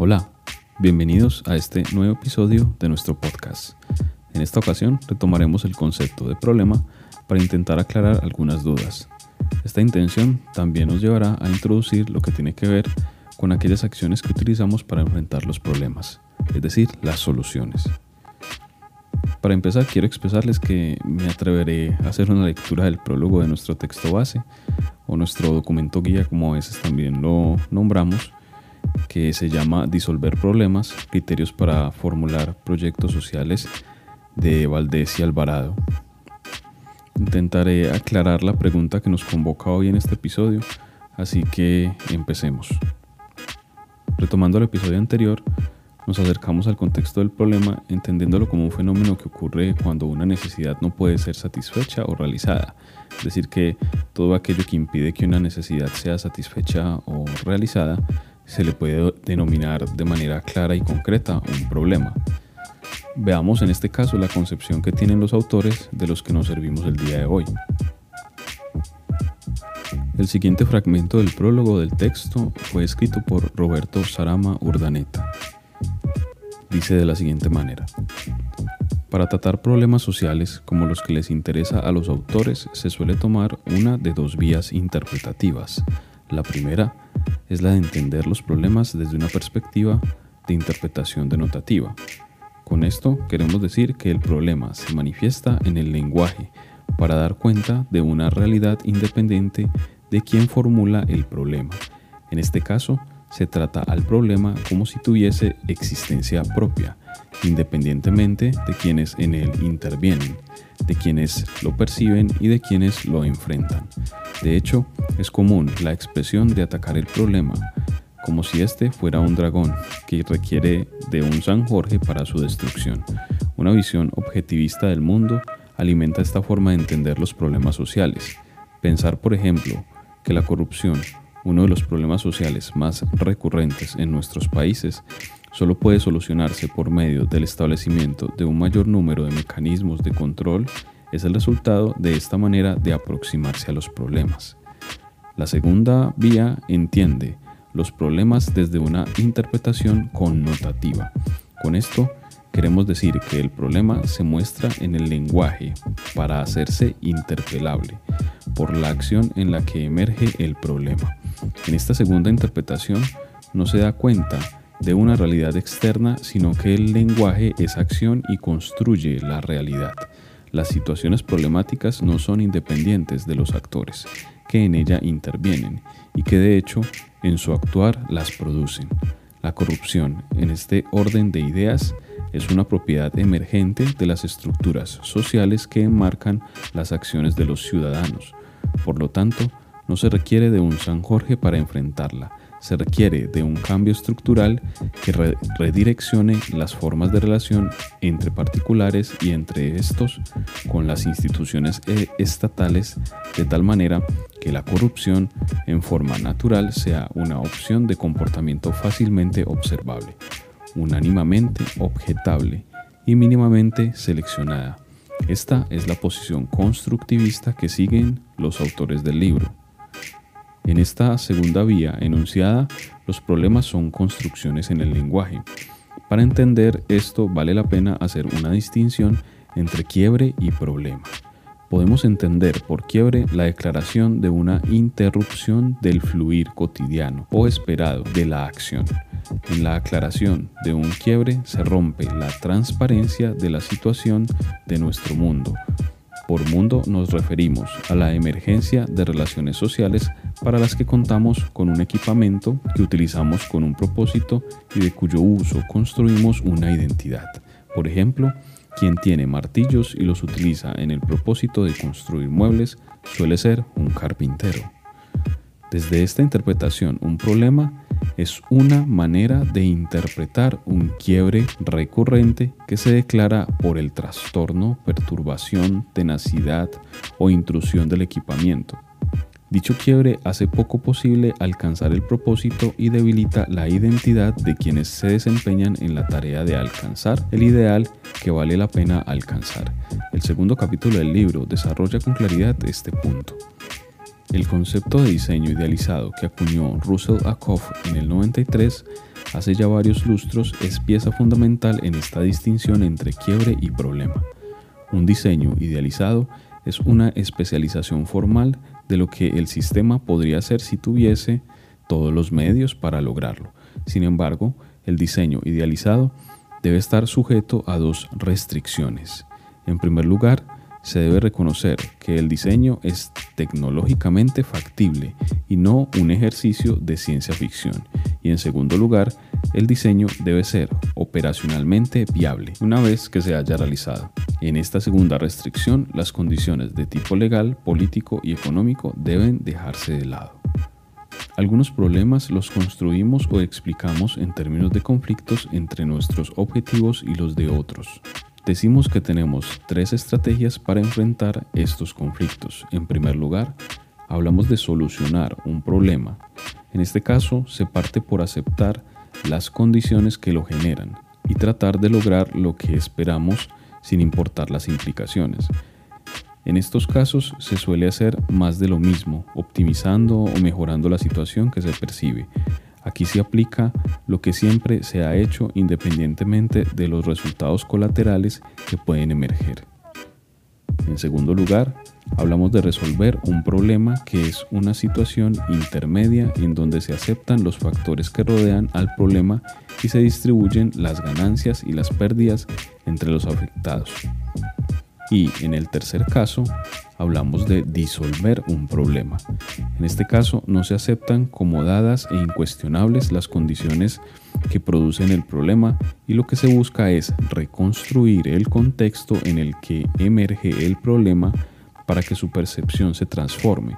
Hola, bienvenidos a este nuevo episodio de nuestro podcast. En esta ocasión retomaremos el concepto de problema para intentar aclarar algunas dudas. Esta intención también nos llevará a introducir lo que tiene que ver con aquellas acciones que utilizamos para enfrentar los problemas, es decir, las soluciones. Para empezar, quiero expresarles que me atreveré a hacer una lectura del prólogo de nuestro texto base, o nuestro documento guía, como a veces también lo nombramos, que se llama Disolver Problemas, Criterios para Formular Proyectos Sociales de Valdés y Alvarado. Intentaré aclarar la pregunta que nos convoca hoy en este episodio, así que empecemos. Retomando el episodio anterior, nos acercamos al contexto del problema entendiéndolo como un fenómeno que ocurre cuando una necesidad no puede ser satisfecha o realizada. Es decir, que todo aquello que impide que una necesidad sea satisfecha o realizada se le puede denominar de manera clara y concreta un problema. Veamos en este caso la concepción que tienen los autores de los que nos servimos el día de hoy. El siguiente fragmento del prólogo del texto fue escrito por Roberto Sarama Urdaneta. Dice de la siguiente manera. Para tratar problemas sociales como los que les interesa a los autores se suele tomar una de dos vías interpretativas. La primera es la de entender los problemas desde una perspectiva de interpretación denotativa. Con esto queremos decir que el problema se manifiesta en el lenguaje para dar cuenta de una realidad independiente de quien formula el problema. En este caso, se trata al problema como si tuviese existencia propia, independientemente de quienes en él intervienen, de quienes lo perciben y de quienes lo enfrentan. De hecho, es común la expresión de atacar el problema, como si este fuera un dragón que requiere de un San Jorge para su destrucción. Una visión objetivista del mundo alimenta esta forma de entender los problemas sociales. Pensar, por ejemplo, que la corrupción, uno de los problemas sociales más recurrentes en nuestros países, solo puede solucionarse por medio del establecimiento de un mayor número de mecanismos de control, es el resultado de esta manera de aproximarse a los problemas. La segunda vía entiende los problemas desde una interpretación connotativa. Con esto queremos decir que el problema se muestra en el lenguaje para hacerse interpelable por la acción en la que emerge el problema. En esta segunda interpretación no se da cuenta de una realidad externa, sino que el lenguaje es acción y construye la realidad. Las situaciones problemáticas no son independientes de los actores que en ella intervienen y que de hecho en su actuar las producen. La corrupción, en este orden de ideas, es una propiedad emergente de las estructuras sociales que enmarcan las acciones de los ciudadanos, por lo tanto, no se requiere de un San Jorge para enfrentarla, se requiere de un cambio estructural que redireccione las formas de relación entre particulares y entre estos con las instituciones e-, estatales de tal manera que la corrupción en forma natural sea una opción de comportamiento fácilmente observable, unánimamente objetable y mínimamente seleccionada esta es la posición constructivista que siguen los autores del libro. En esta segunda vía enunciada, los problemas son construcciones en el lenguaje. Para entender esto vale la pena hacer una distinción entre quiebre y problema. Podemos entender por quiebre la declaración de una interrupción del fluir cotidiano o esperado de la acción. En la aclaración de un quiebre se rompe la transparencia de la situación de nuestro mundo. Por mundo nos referimos a la emergencia de relaciones sociales para las que contamos con un equipamiento que utilizamos con un propósito y de cuyo uso construimos una identidad. Por ejemplo, quien tiene martillos y los utiliza en el propósito de construir muebles suele ser un carpintero. Desde esta interpretación, un problema es una manera de interpretar un quiebre recurrente que se declara por el trastorno, perturbación, tenacidad o intrusión del equipamiento. Dicho quiebre hace poco posible alcanzar el propósito y debilita la identidad de quienes se desempeñan en la tarea de alcanzar el ideal que vale la pena alcanzar. El segundo capítulo del libro desarrolla con claridad este punto. El concepto de diseño idealizado que acuñó Russell Ackoff en el 93 hace ya varios lustros es pieza fundamental en esta distinción entre quiebre y problema. Un diseño idealizado es una especialización formal de lo que el sistema podría hacer si tuviese todos los medios para lograrlo. Sin embargo, el diseño idealizado debe estar sujeto a dos restricciones. En primer lugar, se debe reconocer que el diseño es tecnológicamente factible y no un ejercicio de ciencia ficción. Y en segundo lugar, el diseño debe ser operacionalmente viable una vez que se haya realizado. En esta segunda restricción, las condiciones de tipo legal, político y económico deben dejarse de lado. Algunos problemas los construimos o explicamos en términos de conflictos entre nuestros objetivos y los de otros. Decimos que tenemos tres estrategias para enfrentar estos conflictos. En primer lugar, hablamos de solucionar un problema. En este caso, se parte por aceptar las condiciones que lo generan y tratar de lograr lo que esperamos sin importar las implicaciones. En estos casos se suele hacer más de lo mismo, optimizando o mejorando la situación que se percibe. Aquí se aplica lo que siempre se ha hecho independientemente de los resultados colaterales que pueden emerger. En segundo lugar, hablamos de resolver un problema que es una situación intermedia en donde se aceptan los factores que rodean al problema y se distribuyen las ganancias y las pérdidas entre los afectados. Y en el tercer caso, hablamos de disolver un problema. En este caso, no se aceptan como dadas e incuestionables las condiciones que producen el problema y lo que se busca es reconstruir el contexto en el que emerge el problema para que su percepción se transforme.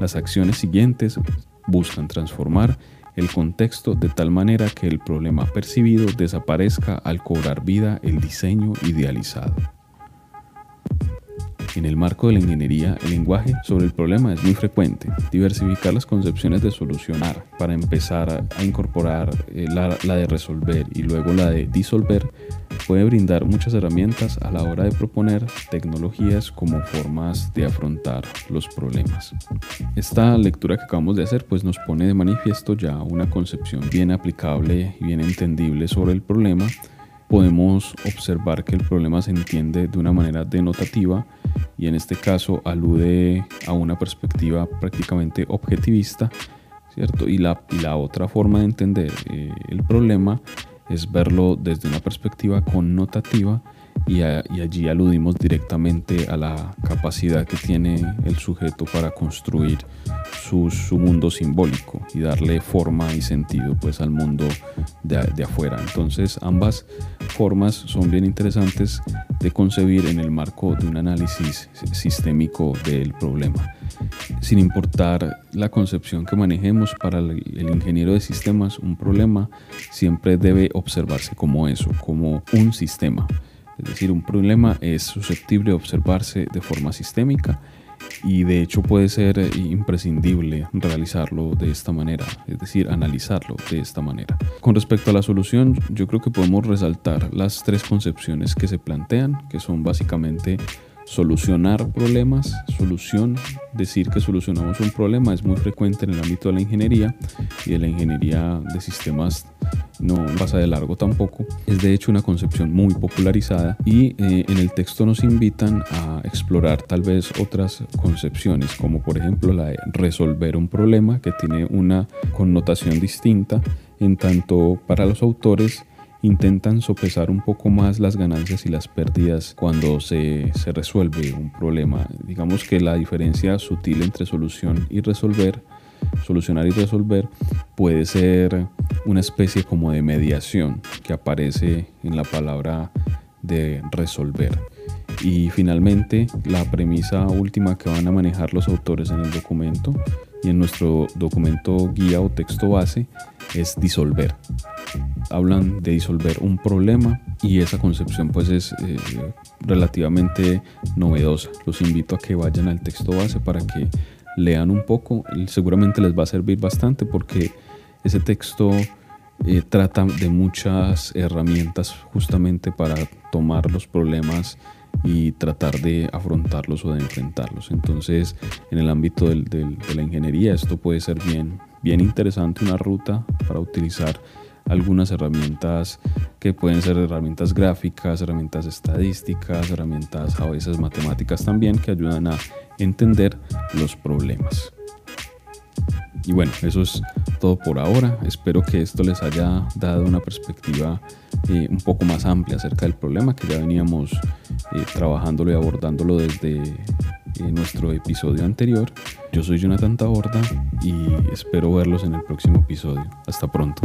Las acciones siguientes buscan transformar el contexto de tal manera que el problema percibido desaparezca al cobrar vida el diseño idealizado. En el marco de la ingeniería, el lenguaje sobre el problema es muy frecuente. Diversificar las concepciones de solucionar para empezar a incorporar eh, la, la, de resolver y luego la de disolver puede brindar muchas herramientas a la hora de proponer tecnologías como formas de afrontar los problemas. Esta lectura que acabamos de hacer pues nos pone de manifiesto ya una concepción bien aplicable y bien entendible sobre el problema podemos observar que el problema se entiende de una manera denotativa y en este caso alude a una perspectiva prácticamente objetivista, ¿cierto? Y la, la otra forma de entender eh, el problema es verlo desde una perspectiva connotativa y, allí aludimos directamente a la capacidad que tiene el sujeto para construir su, mundo simbólico y darle forma y sentido pues al mundo de, de, afuera. Entonces ambas formas son bien interesantes de concebir en el marco de un análisis sistémico del problema. Sin importar la concepción que manejemos para el ingeniero de sistemas, un problema siempre debe observarse como eso, como un sistema. Es decir, un problema es susceptible de observarse de forma sistémica y de hecho puede ser imprescindible realizarlo de esta manera, es decir, analizarlo de esta manera. Con respecto a la solución, yo creo que podemos resaltar las tres concepciones que se plantean, que son básicamente solucionar problemas, solución, decir que solucionamos un problema es muy frecuente en el ámbito de la ingeniería y de la ingeniería de sistemas no pasa de largo tampoco. Es de hecho una concepción muy popularizada y eh, en el texto nos invitan a explorar tal vez otras concepciones, como por ejemplo la de resolver un problema que tiene una connotación distinta, en tanto para los autores intentan sopesar un poco más las ganancias y las pérdidas cuando se, se resuelve un problema. Digamos que la diferencia sutil entre solución y resolver solucionar y resolver puede ser una especie como de mediación que aparece en la palabra de resolver. Y finalmente, la premisa última que van a manejar los autores en el documento y en nuestro documento guía o texto base es disolver. Hablan de disolver un problema y esa concepción pues es eh, relativamente novedosa. Los invito a que vayan al texto base para que lean un poco, seguramente les va a servir bastante porque ese texto eh, trata de muchas herramientas justamente para tomar los problemas y tratar de afrontarlos o de enfrentarlos. Entonces, en el ámbito de la ingeniería, esto puede ser bien, bien interesante, una ruta para utilizar algunas herramientas que pueden ser herramientas gráficas, herramientas estadísticas, herramientas a veces matemáticas también que ayudan a entender los problemas. Y bueno, eso es todo por ahora. Espero que esto les haya dado una perspectiva eh, un poco más amplia acerca del problema que ya veníamos eh, trabajándolo y abordándolo desde eh, nuestro episodio anterior. Yo soy Jonathan Taborda y espero verlos en el próximo episodio. Hasta pronto.